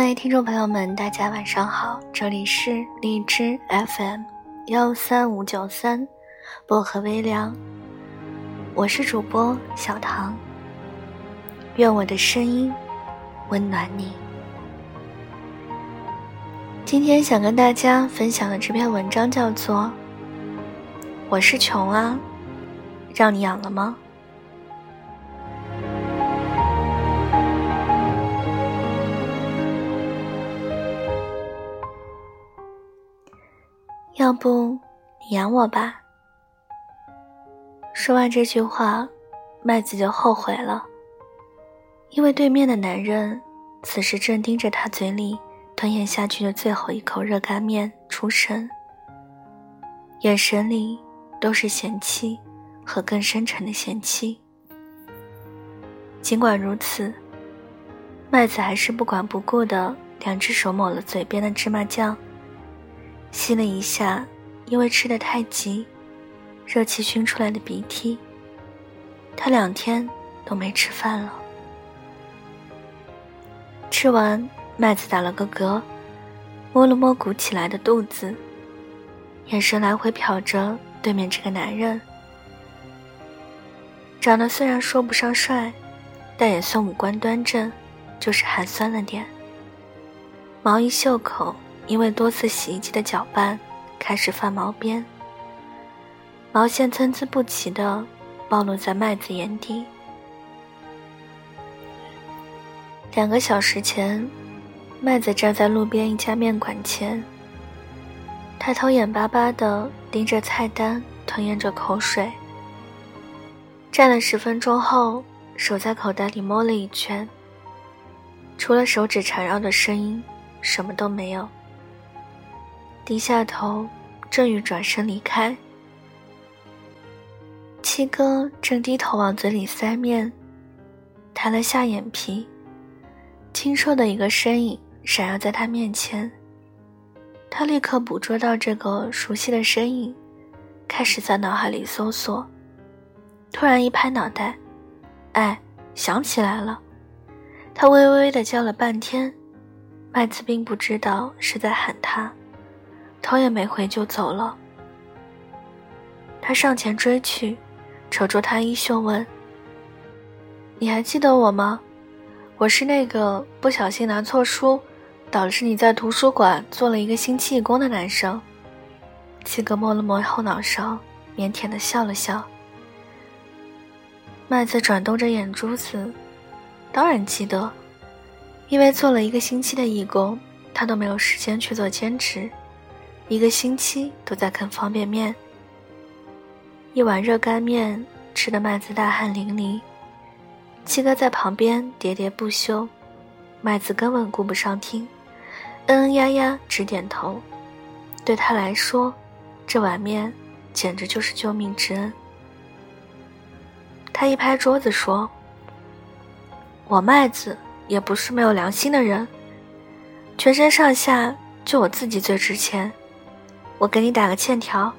各位听众朋友们，大家晚上好，这里是荔枝 FM 幺三五九三薄荷微凉，我是主播小唐，愿我的声音温暖你。今天想跟大家分享的这篇文章叫做《我是穷啊，让你养了吗》。养我吧。说完这句话，麦子就后悔了，因为对面的男人此时正盯着他嘴里吞咽下去的最后一口热干面出神，眼神里都是嫌弃和更深沉的嫌弃。尽管如此，麦子还是不管不顾的两只手抹了嘴边的芝麻酱。吸了一下，因为吃的太急，热气熏出来的鼻涕。他两天都没吃饭了。吃完，麦子打了个嗝，摸了摸鼓起来的肚子，眼神来回瞟着对面这个男人。长得虽然说不上帅，但也算五官端正，就是寒酸了点。毛衣袖口。因为多次洗衣机的搅拌，开始发毛边，毛线参差不齐的暴露在麦子眼底。两个小时前，麦子站在路边一家面馆前，抬头眼巴巴的盯着菜单，吞咽着口水。站了十分钟后，手在口袋里摸了一圈，除了手指缠绕的声音，什么都没有。低下头，正欲转身离开，七哥正低头往嘴里塞面，抬了下眼皮，清瘦的一个身影闪耀在他面前。他立刻捕捉到这个熟悉的身影，开始在脑海里搜索，突然一拍脑袋，哎，想起来了！他微微的叫了半天，麦子并不知道是在喊他。头也没回就走了。他上前追去，扯住他衣袖问：“你还记得我吗？我是那个不小心拿错书，导致你在图书馆做了一个星期义工的男生。”七哥摸了摸后脑勺，腼腆的笑了笑。麦子转动着眼珠子，当然记得，因为做了一个星期的义工，他都没有时间去做兼职。一个星期都在啃方便面，一碗热干面吃的麦子大汗淋漓，七哥在旁边喋喋不休，麦子根本顾不上听，嗯嗯呀呀直点头。对他来说，这碗面简直就是救命之恩。他一拍桌子说：“我麦子也不是没有良心的人，全身上下就我自己最值钱。”我给你打个欠条，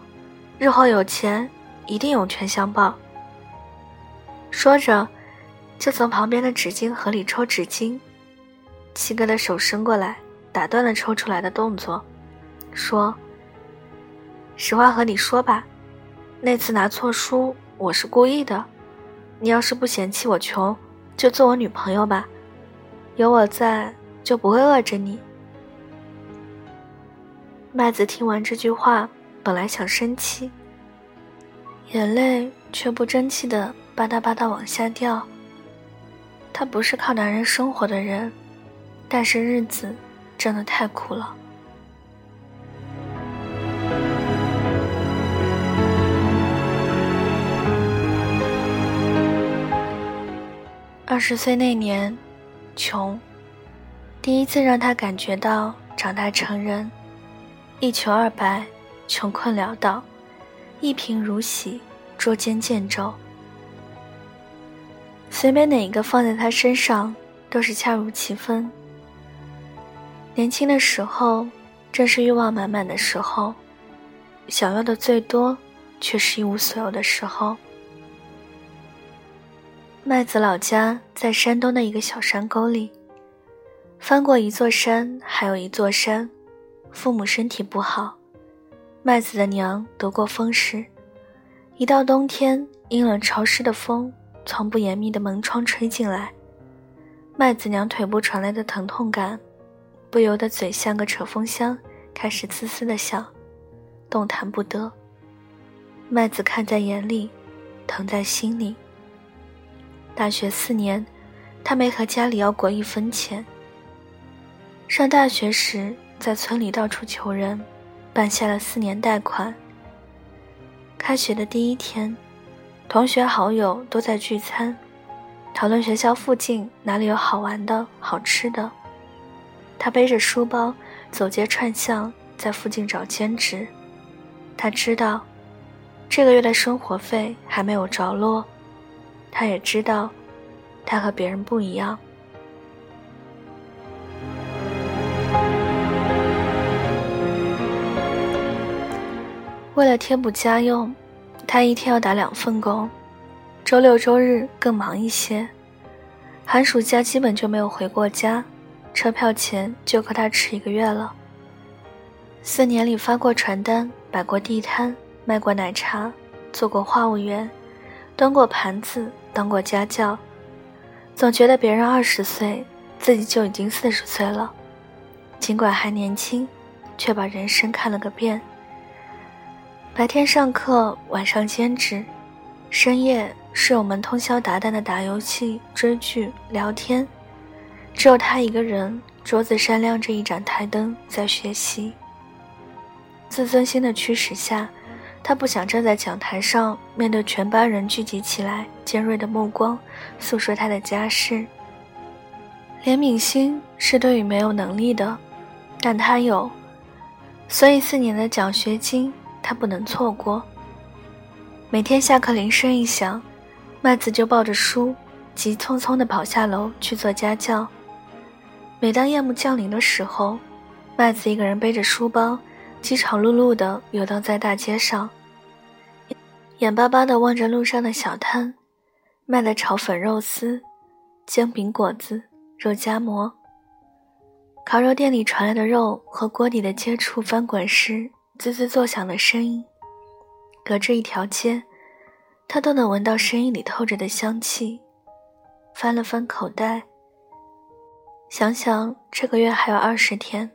日后有钱一定涌泉相报。说着，就从旁边的纸巾盒里抽纸巾。七哥的手伸过来，打断了抽出来的动作，说：“实话和你说吧，那次拿错书，我是故意的。你要是不嫌弃我穷，就做我女朋友吧，有我在，就不会饿着你。”麦子听完这句话，本来想生气，眼泪却不争气的吧嗒吧嗒往下掉。他不是靠男人生活的人，但是日子真的太苦了。二十岁那年，穷，第一次让他感觉到长大成人。一穷二白，穷困潦倒，一贫如洗，捉奸见肘。随便哪一个放在他身上，都是恰如其分。年轻的时候，正是欲望满满的时候，想要的最多，却是一无所有的时候。麦子老家在山东的一个小山沟里，翻过一座山，还有一座山。父母身体不好，麦子的娘得过风湿。一到冬天，阴冷潮湿的风从不严密的门窗吹进来，麦子娘腿部传来的疼痛感，不由得嘴像个扯风箱，开始嘶嘶的响，动弹不得。麦子看在眼里，疼在心里。大学四年，他没和家里要过一分钱。上大学时，在村里到处求人，办下了四年贷款。开学的第一天，同学好友都在聚餐，讨论学校附近哪里有好玩的好吃的。他背着书包走街串巷，在附近找兼职。他知道，这个月的生活费还没有着落。他也知道，他和别人不一样。为了贴补家用，他一天要打两份工，周六周日更忙一些。寒暑假基本就没有回过家，车票钱就够他吃一个月了。四年里发过传单，摆过地摊，卖过奶茶，做过话务员，端过盘子，当过家教，总觉得别人二十岁，自己就已经四十岁了。尽管还年轻，却把人生看了个遍。白天上课，晚上兼职，深夜室友们通宵达旦的打游戏、追剧、聊天，只有他一个人，桌子上亮着一盏台灯在学习。自尊心的驱使下，他不想站在讲台上面对全班人聚集起来尖锐的目光，诉说他的家事。怜悯心是对于没有能力的，但他有，所以四年的奖学金。他不能错过。每天下课铃声一响，麦子就抱着书，急匆匆地跑下楼去做家教。每当夜幕降临的时候，麦子一个人背着书包，饥肠辘辘地游荡在大街上，眼巴巴地望着路上的小摊，卖的炒粉、肉丝、煎饼、果子、肉夹馍。烤肉店里传来的肉和锅底的接触翻滚时。滋滋作响的声音，隔着一条街，他都能闻到声音里透着的香气。翻了翻口袋，想想这个月还有二十天，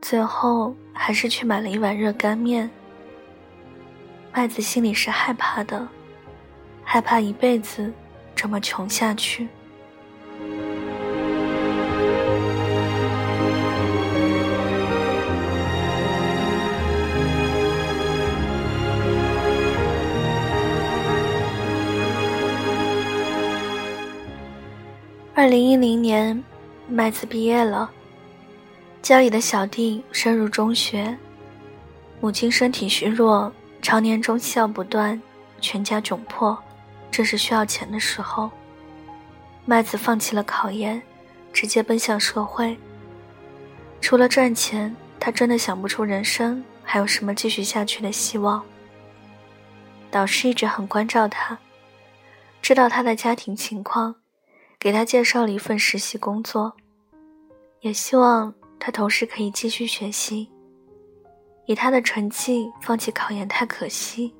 最后还是去买了一碗热干面。麦子心里是害怕的，害怕一辈子这么穷下去。二零一零年，麦子毕业了。家里的小弟升入中学，母亲身体虚弱，常年中气药不断，全家窘迫。正是需要钱的时候，麦子放弃了考研，直接奔向社会。除了赚钱，他真的想不出人生还有什么继续下去的希望。导师一直很关照他，知道他的家庭情况。给他介绍了一份实习工作，也希望他同时可以继续学习。以他的成绩放弃考研太可惜。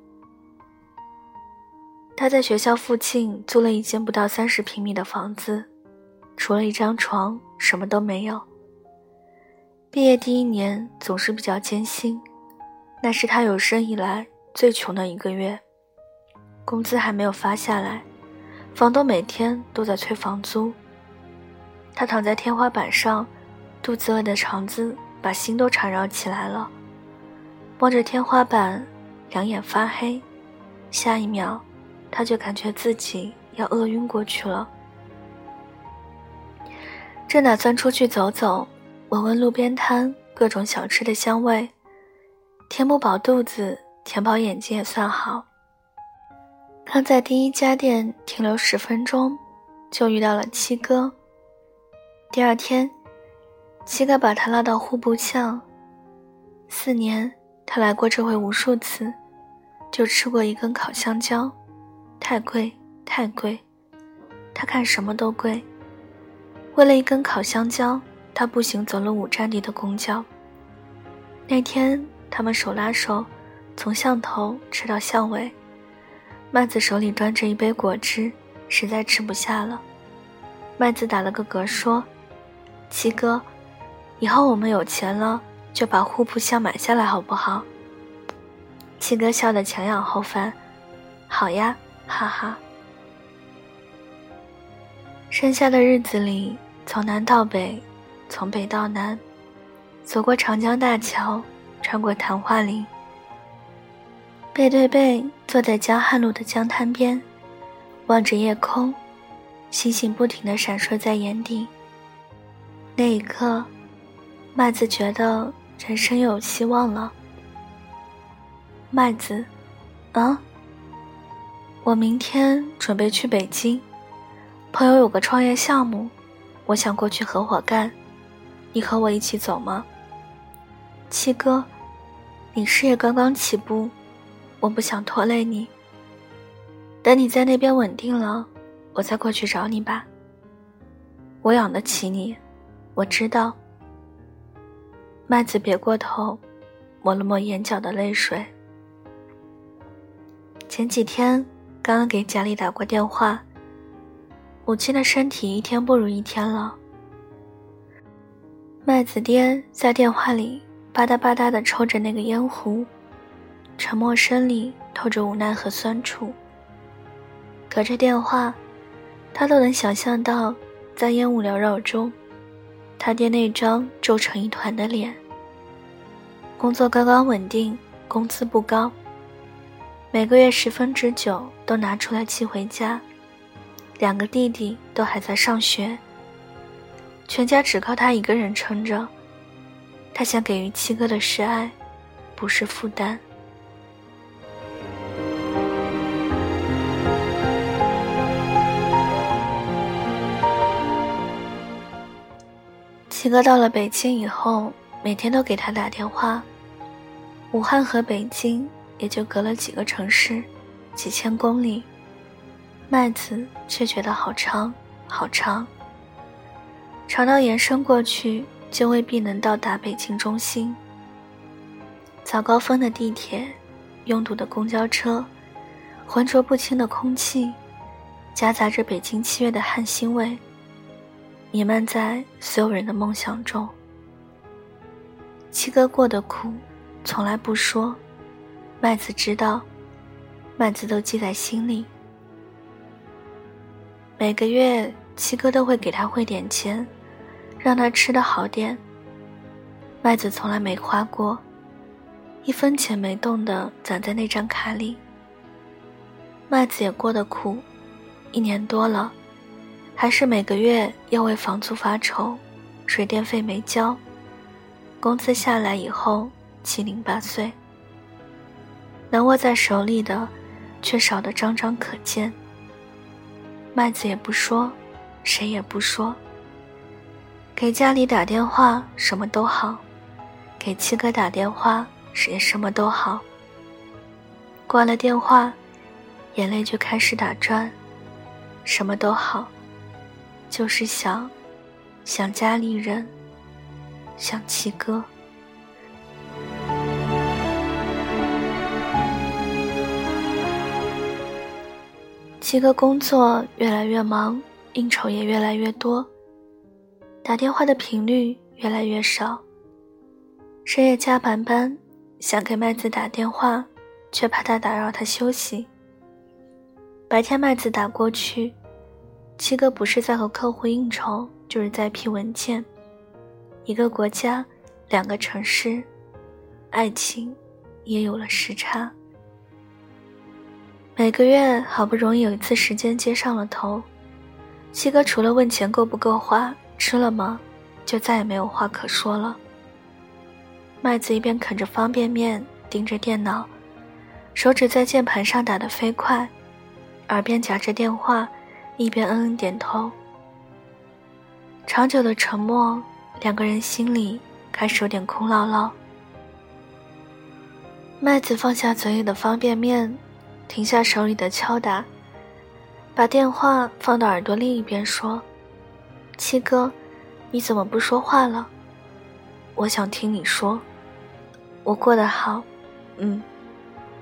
他在学校附近租了一间不到三十平米的房子，除了一张床，什么都没有。毕业第一年总是比较艰辛，那是他有生以来最穷的一个月，工资还没有发下来。房东每天都在催房租。他躺在天花板上，肚子饿的肠子把心都缠绕起来了。望着天花板，两眼发黑，下一秒，他就感觉自己要饿晕过去了。正打算出去走走，闻闻路边摊各种小吃的香味，填不饱肚子，填饱眼睛也算好。刚在第一家店停留十分钟，就遇到了七哥。第二天，七哥把他拉到户部巷。四年，他来过这回无数次，就吃过一根烤香蕉，太贵，太贵。他看什么都贵，为了一根烤香蕉，他步行走了五站地的公交。那天，他们手拉手，从巷头吃到巷尾。麦子手里端着一杯果汁，实在吃不下了。麦子打了个嗝说：“七哥，以后我们有钱了，就把户部巷买下来，好不好？”七哥笑得前仰后翻：“好呀，哈哈。”剩下的日子里，从南到北，从北到南，走过长江大桥，穿过昙花林，背对背坐在江汉路的江滩边，望着夜空，星星不停地闪烁在眼底。那一刻，麦子觉得人生又有希望了。麦子，啊，我明天准备去北京。朋友有个创业项目，我想过去合伙干，你和我一起走吗？七哥，你事业刚刚起步，我不想拖累你。等你在那边稳定了，我再过去找你吧。我养得起你，我知道。麦子别过头，抹了抹眼角的泪水。前几天刚刚给家里打过电话。母亲的身体一天不如一天了。麦子爹在电话里吧嗒吧嗒地抽着那个烟壶，沉默声里透着无奈和酸楚。隔着电话，他都能想象到，在烟雾缭绕中，他爹那张皱成一团的脸。工作刚刚稳定，工资不高，每个月十分之九都拿出来寄回家。两个弟弟都还在上学，全家只靠他一个人撑着。他想给予七哥的是爱，不是负担。七哥到了北京以后，每天都给他打电话。武汉和北京也就隔了几个城市，几千公里。麦子却觉得好长，好长，长到延伸过去就未必能到达北京中心。早高峰的地铁，拥堵的公交车，浑浊不清的空气，夹杂着北京七月的汗腥味，弥漫在所有人的梦想中。七哥过的苦，从来不说，麦子知道，麦子都记在心里。每个月，七哥都会给他汇点钱，让他吃的好点。麦子从来没花过，一分钱没动的攒在那张卡里。麦子也过得苦，一年多了，还是每个月要为房租发愁，水电费没交，工资下来以后七零八碎，能握在手里的，却少得张张可见。麦子也不说，谁也不说。给家里打电话什么都好，给七哥打电话也什么都好。挂了电话，眼泪就开始打转，什么都好，就是想，想家里人，想七哥。七哥工作越来越忙，应酬也越来越多，打电话的频率越来越少。深夜加班班，想给麦子打电话，却怕他打扰他休息。白天麦子打过去，七哥不是在和客户应酬，就是在批文件。一个国家，两个城市，爱情也有了时差。每个月好不容易有一次时间接上了头，七哥除了问钱够不够花、吃了吗，就再也没有话可说了。麦子一边啃着方便面，盯着电脑，手指在键盘上打得飞快，耳边夹着电话，一边嗯嗯点头。长久的沉默，两个人心里开始有点空落落。麦子放下嘴里的方便面。停下手里的敲打，把电话放到耳朵另一边，说：“七哥，你怎么不说话了？我想听你说。我过得好，嗯。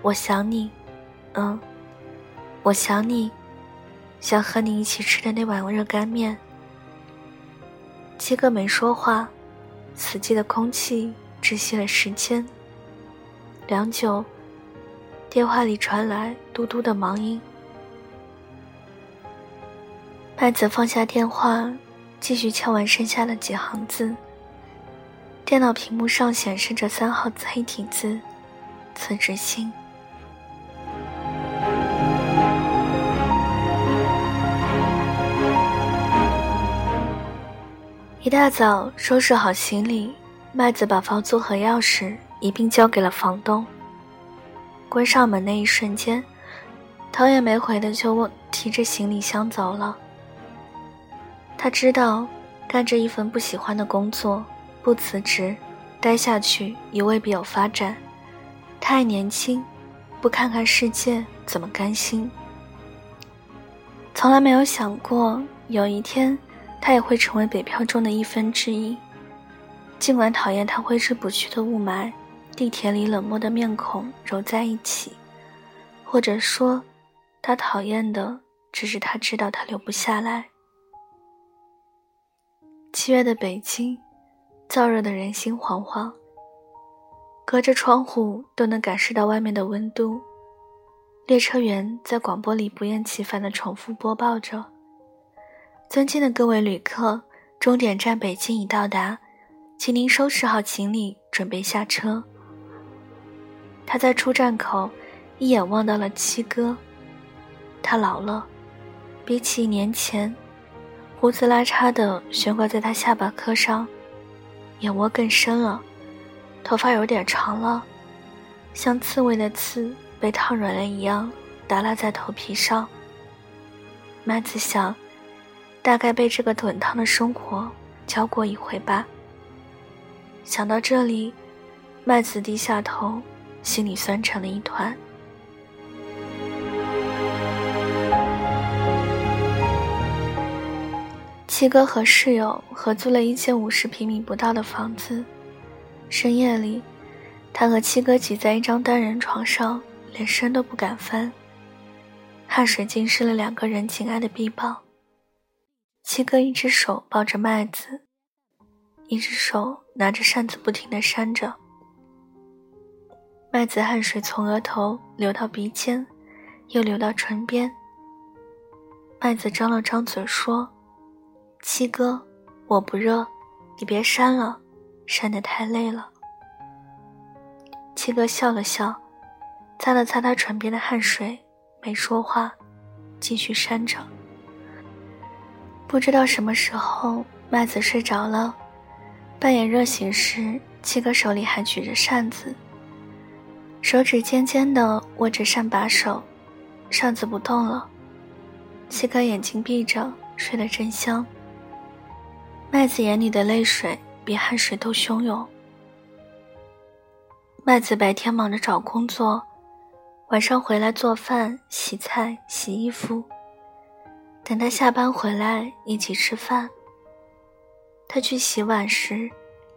我想你，嗯。我想你，想和你一起吃的那碗热干面。七哥没说话，死寂的空气窒息了时间。良久，电话里传来嘟嘟的忙音。麦子放下电话，继续敲完剩下的几行字。电脑屏幕上显示着三号黑体字：“辞职信。”一大早收拾好行李，麦子把房租和钥匙一并交给了房东。关上门那一瞬间，头也没回的就提着行李箱走了。他知道，干着一份不喜欢的工作，不辞职，待下去也未必有发展。太年轻，不看看世界怎么甘心？从来没有想过有一天。他也会成为北漂中的一分之一。尽管讨厌他挥之不去的雾霾，地铁里冷漠的面孔揉在一起，或者说，他讨厌的只是他知道他留不下来。七月的北京，燥热的人心惶惶。隔着窗户都能感受到外面的温度。列车员在广播里不厌其烦地重复播报着。尊敬的各位旅客，终点站北京已到达，请您收拾好行李，准备下车。他在出站口一眼望到了七哥，他老了，比起一年前，胡子拉碴的悬挂在他下巴颏上，眼窝更深了，头发有点长了，像刺猬的刺被烫软了一样，耷拉在头皮上。麦子想。大概被这个滚烫的生活浇过一回吧。想到这里，麦子低下头，心里酸成了一团。七哥和室友合租了一间五十平米不到的房子。深夜里，他和七哥挤在一张单人床上，连身都不敢翻，汗水浸湿了两个人紧挨的臂膀。七哥一只手抱着麦子，一只手拿着扇子，不停地扇着。麦子汗水从额头流到鼻尖，又流到唇边。麦子张了张嘴说：“七哥，我不热，你别扇了，扇得太累了。”七哥笑了笑，擦了擦他唇边的汗水，没说话，继续扇着。不知道什么时候，麦子睡着了。半夜热醒时，七哥手里还举着扇子，手指尖尖的握着扇把手，扇子不动了。七哥眼睛闭着，睡得真香。麦子眼里的泪水比汗水都汹涌。麦子白天忙着找工作，晚上回来做饭、洗菜、洗衣服。等他下班回来，一起吃饭。他去洗碗时，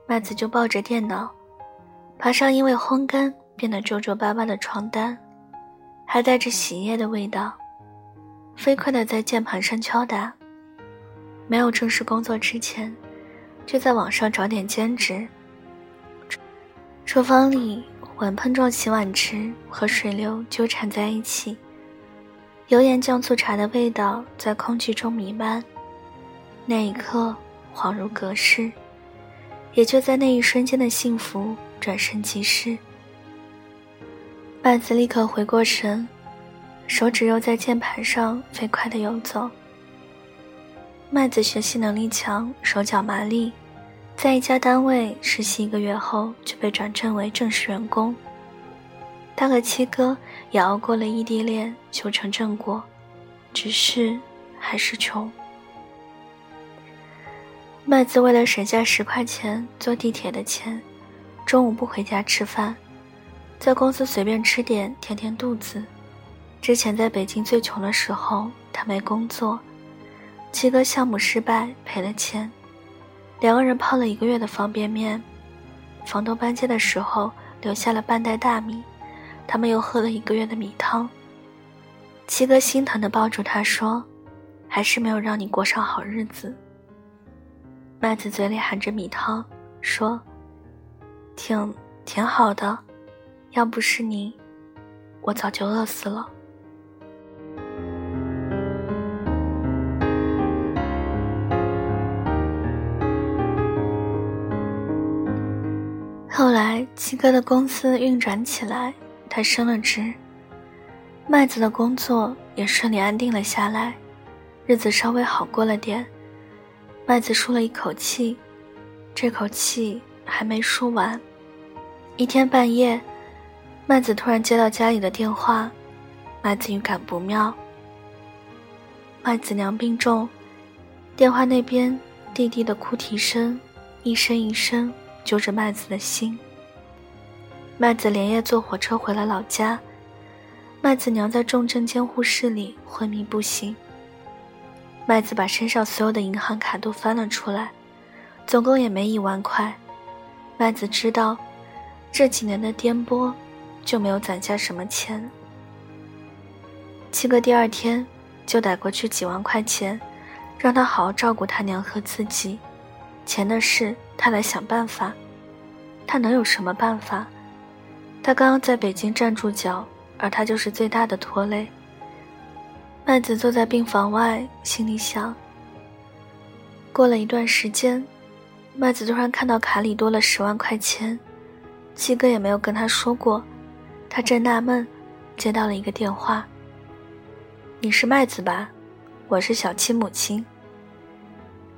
麦子就抱着电脑，爬上因为烘干变得皱皱巴巴的床单，还带着洗衣液的味道，飞快地在键盘上敲打。没有正式工作之前，就在网上找点兼职。厨房里碗碰撞洗碗池和水流纠缠在一起。油盐酱醋茶的味道在空气中弥漫，那一刻恍如隔世，也就在那一瞬间的幸福转瞬即逝。麦子立刻回过神，手指又在键盘上飞快地游走。麦子学习能力强，手脚麻利，在一家单位实习一个月后就被转正为正式员工。他和七哥也熬过了异地恋，修成正果，只是还是穷。麦子为了省下十块钱坐地铁的钱，中午不回家吃饭，在公司随便吃点填填肚子。之前在北京最穷的时候，他没工作，七哥项目失败赔了钱，两个人泡了一个月的方便面。房东搬家的时候留下了半袋大米，他们又喝了一个月的米汤。七哥心疼地抱住他说：“还是没有让你过上好日子。”麦子嘴里含着米汤说：“挺挺好的，要不是你，我早就饿死了。”后来，七哥的公司运转起来，他升了职。麦子的工作也顺利安定了下来，日子稍微好过了点。麦子舒了一口气，这口气还没舒完。一天半夜，麦子突然接到家里的电话，麦子预感不妙。麦子娘病重，电话那边弟弟的哭啼声，一声一声。揪着麦子的心。麦子连夜坐火车回了老家。麦子娘在重症监护室里昏迷不醒。麦子把身上所有的银行卡都翻了出来，总共也没一万块。麦子知道，这几年的颠簸，就没有攒下什么钱。七哥第二天就逮过去几万块钱，让他好好照顾他娘和自己。钱的事。他来想办法，他能有什么办法？他刚刚在北京站住脚，而他就是最大的拖累。麦子坐在病房外，心里想。过了一段时间，麦子突然看到卡里多了十万块钱，七哥也没有跟他说过。他正纳闷，接到了一个电话：“你是麦子吧？我是小七母亲。”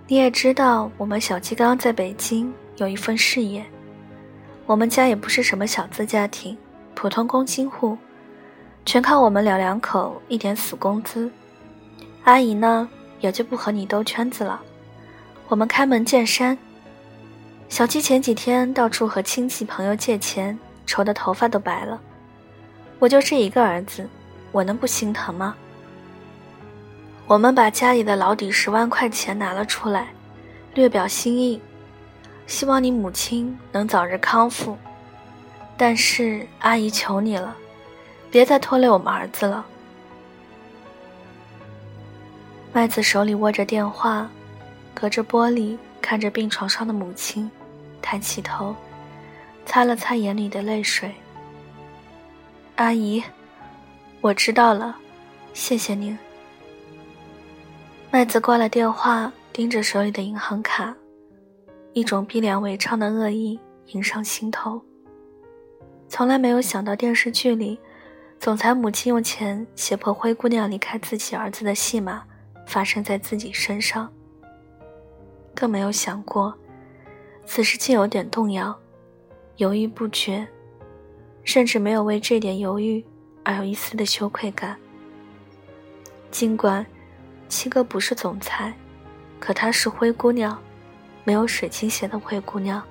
你也知道，我们小七刚刚在北京有一份事业。我们家也不是什么小资家庭，普通工薪户，全靠我们老两口一点死工资。阿姨呢，也就不和你兜圈子了。我们开门见山。小七前几天到处和亲戚朋友借钱，愁得头发都白了。我就这一个儿子，我能不心疼吗？我们把家里的老底十万块钱拿了出来，略表心意，希望你母亲能早日康复。但是阿姨求你了，别再拖累我们儿子了。麦子手里握着电话，隔着玻璃看着病床上的母亲，抬起头，擦了擦眼里的泪水。阿姨，我知道了，谢谢您。麦子挂了电话，盯着手里的银行卡，一种逼良为娼的恶意迎上心头。从来没有想到电视剧里，总裁母亲用钱胁迫灰姑娘离开自己儿子的戏码发生在自己身上。更没有想过，此时竟有点动摇，犹豫不决，甚至没有为这点犹豫而有一丝的羞愧感。尽管。七哥不是总裁，可她是灰姑娘，没有水晶鞋的灰姑娘。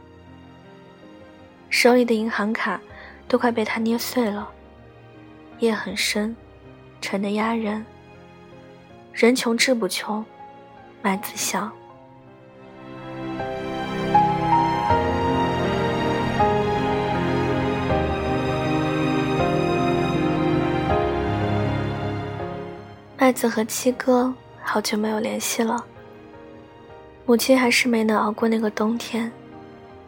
手里的银行卡都快被她捏碎了。夜很深，沉得压人。人穷志不穷，麦子想。麦子和七哥。好久没有联系了。母亲还是没能熬过那个冬天，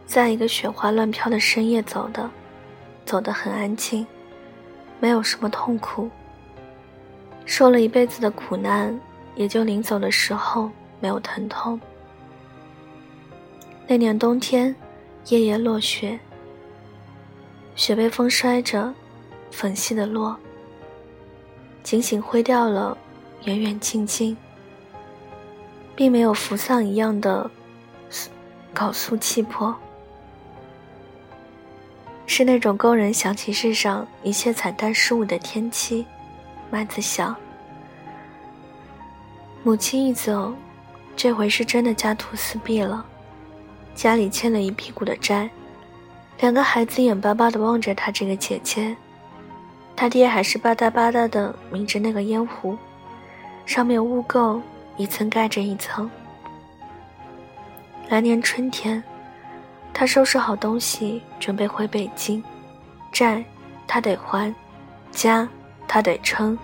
在一个雪花乱飘的深夜走的，走得很安静，没有什么痛苦。受了一辈子的苦难，也就临走的时候没有疼痛。那年冬天，夜夜落雪，雪被风摔着，粉细的落，仅仅灰掉了，远远近近。并没有扶丧一样的搞肃气魄，是那种勾人想起世上一切惨淡事物的天气。麦子想，母亲一走，这回是真的家徒四壁了，家里欠了一屁股的债，两个孩子眼巴巴地望着他这个姐姐，他爹还是吧嗒吧嗒地抿着那个烟壶，上面污垢。一层盖着一层。来年春天，他收拾好东西，准备回北京。债他得还，家他得撑，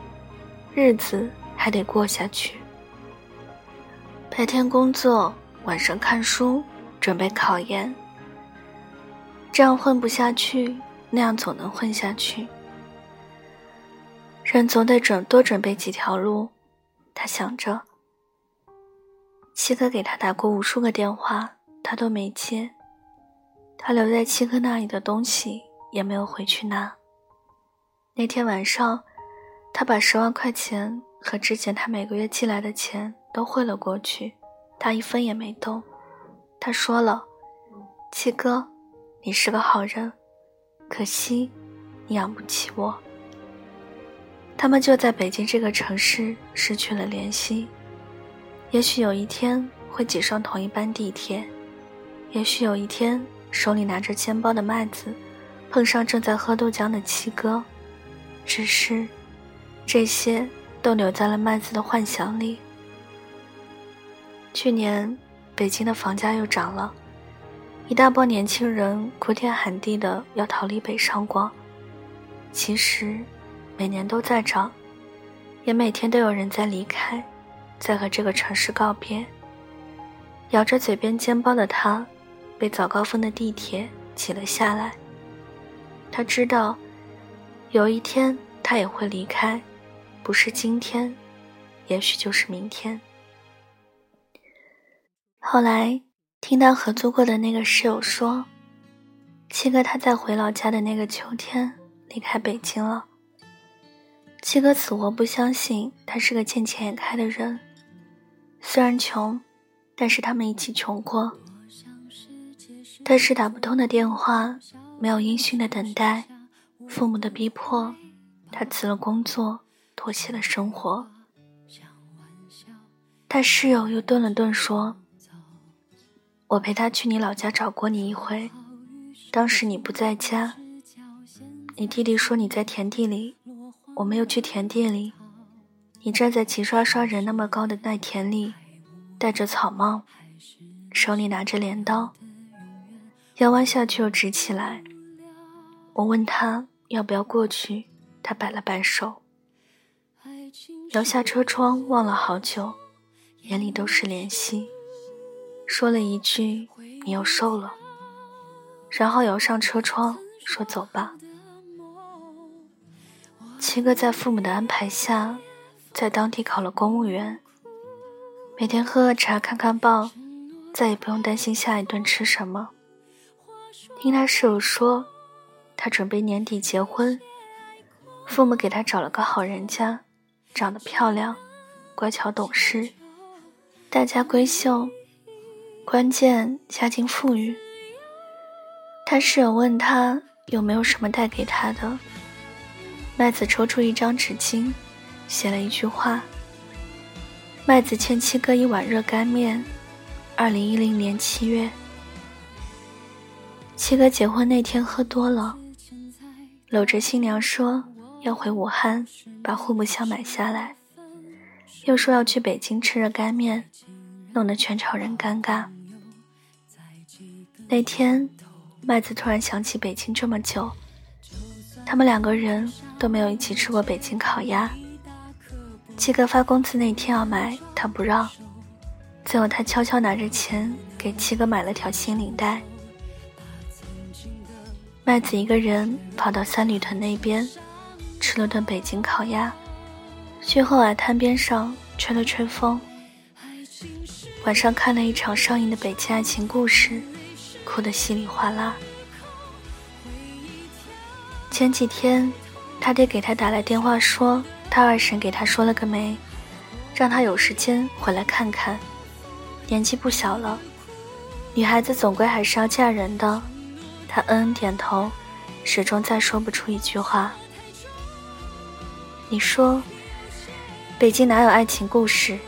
日子还得过下去。白天工作，晚上看书，准备考研。这样混不下去，那样总能混下去。人总得准多准备几条路，他想着。七哥给他打过无数个电话，他都没接。他留在七哥那里的东西也没有回去拿。那天晚上，他把十万块钱和之前他每个月寄来的钱都汇了过去，他一分也没动。他说了：“七哥，你是个好人，可惜你养不起我。”他们就在北京这个城市失去了联系。也许有一天会挤上同一班地铁，也许有一天手里拿着钱包的麦子碰上正在喝豆浆的七哥，只是这些都留在了麦子的幻想里。去年北京的房价又涨了，一大波年轻人哭天喊地的要逃离北上广。其实。每年都在涨，也每天都有人在离开，在和这个城市告别。咬着嘴边煎包的他，被早高峰的地铁挤了下来。他知道，有一天他也会离开，不是今天，也许就是明天。后来听到合租过的那个室友说，七哥他在回老家的那个秋天离开北京了。七哥死活不相信他是个见钱眼开的人，虽然穷，但是他们一起穷过。但是打不通的电话，没有音讯的等待，父母的逼迫，他辞了工作，妥协了生活。他室友又顿了顿说：“我陪他去你老家找过你一回，当时你不在家，你弟弟说你在田地里。”我们又去田地里，你站在齐刷刷人那么高的麦田里，戴着草帽，手里拿着镰刀，腰弯下去又直起来。我问他要不要过去，他摆了摆手，摇下车窗望了好久，眼里都是怜惜，说了一句：“你又瘦了。”然后摇上车窗说：“走吧。”七哥在父母的安排下，在当地考了公务员，每天喝喝茶、看看报，再也不用担心下一顿吃什么。听他室友说，他准备年底结婚，父母给他找了个好人家，长得漂亮，乖巧懂事，大家闺秀，关键家境富裕。他室友问他有没有什么带给他的。麦子抽出一张纸巾，写了一句话：“麦子欠七哥一碗热干面。”二零一零年七月，七哥结婚那天喝多了，搂着新娘说要回武汉把户部巷买下来，又说要去北京吃热干面，弄得全场人尴尬。那天，麦子突然想起北京这么久。他们两个人都没有一起吃过北京烤鸭。七哥发工资那天要买，他不让。最后他悄悄拿着钱给七哥买了条新领带。麦子一个人跑到三里屯那边，吃了顿北京烤鸭，去后海滩边上吹了吹风。晚上看了一场上映的《北京爱情故事》，哭得稀里哗啦。前几天，他爹给他打来电话，说他二婶给他说了个媒，让他有时间回来看看。年纪不小了，女孩子总归还是要嫁人的。他嗯嗯点头，始终再说不出一句话。你说，北京哪有爱情故事？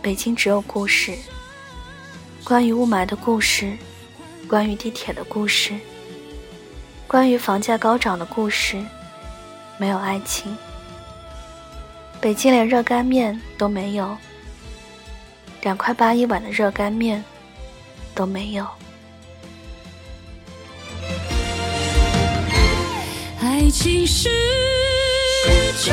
北京只有故事，关于雾霾的故事，关于地铁的故事。关于房价高涨的故事，没有爱情。北京连热干面都没有，两块八一碗的热干面都没有。爱情是种